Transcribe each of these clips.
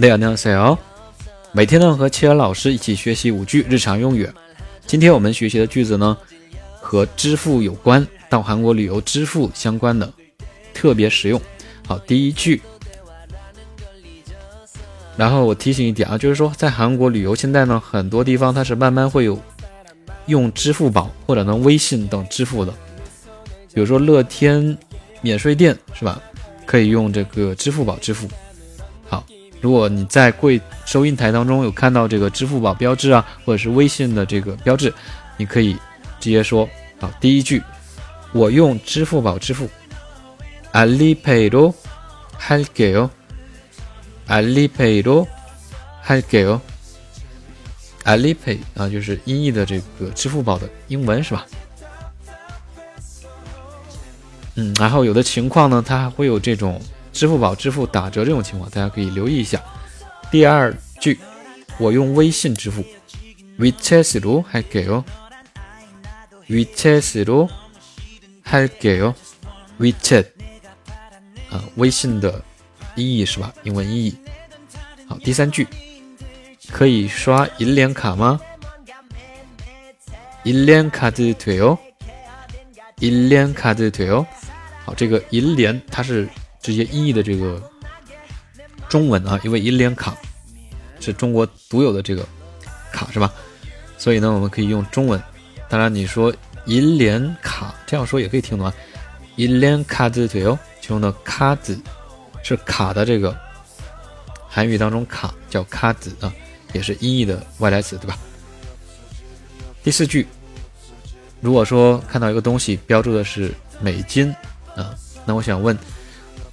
大家好，每天呢和切尔老师一起学习五句日常用语。今天我们学习的句子呢和支付有关，到韩国旅游支付相关的，特别实用。好，第一句。然后我提醒一点啊，就是说在韩国旅游，现在呢很多地方它是慢慢会有用支付宝或者呢微信等支付的，比如说乐天免税店是吧？可以用这个支付宝支付。好。如果你在柜收银台当中有看到这个支付宝标志啊，或者是微信的这个标志，你可以直接说好。第一句，我用支付宝支付。알리페이로할게 요。 알리페이로할게 요。 알리페이啊，就是音译的这个支付宝的英文是吧？嗯，然后有的情况呢，它会有这种。 支付宝支付打折这种情况，大家可以留意一下。第二句，我用微信支付。위챗으로할게 요。 위챗으로할게 요。 WeChat 啊，微信的音译是吧？英文音译。好，第三句，可以刷银联卡吗？银联卡드돼 요。 银联卡드돼 요。 好，这个银联它是。 直接音译的这个中文啊，因为银联卡是中国独有的这个卡是吧？所以呢，我们可以用中文。当然，你说银联卡这样说也可以听懂啊。银联卡字对哦，其中的卡字是卡的这个韩语当中卡叫卡子啊，也是音译的外来词对吧？第四句，如果说看到一个东西标注的是美金啊，那我想问。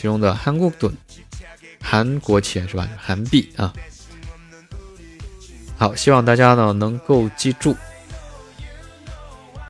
其中的韩国盾，韩国钱是吧？韩币啊。好，希望大家呢能够记住。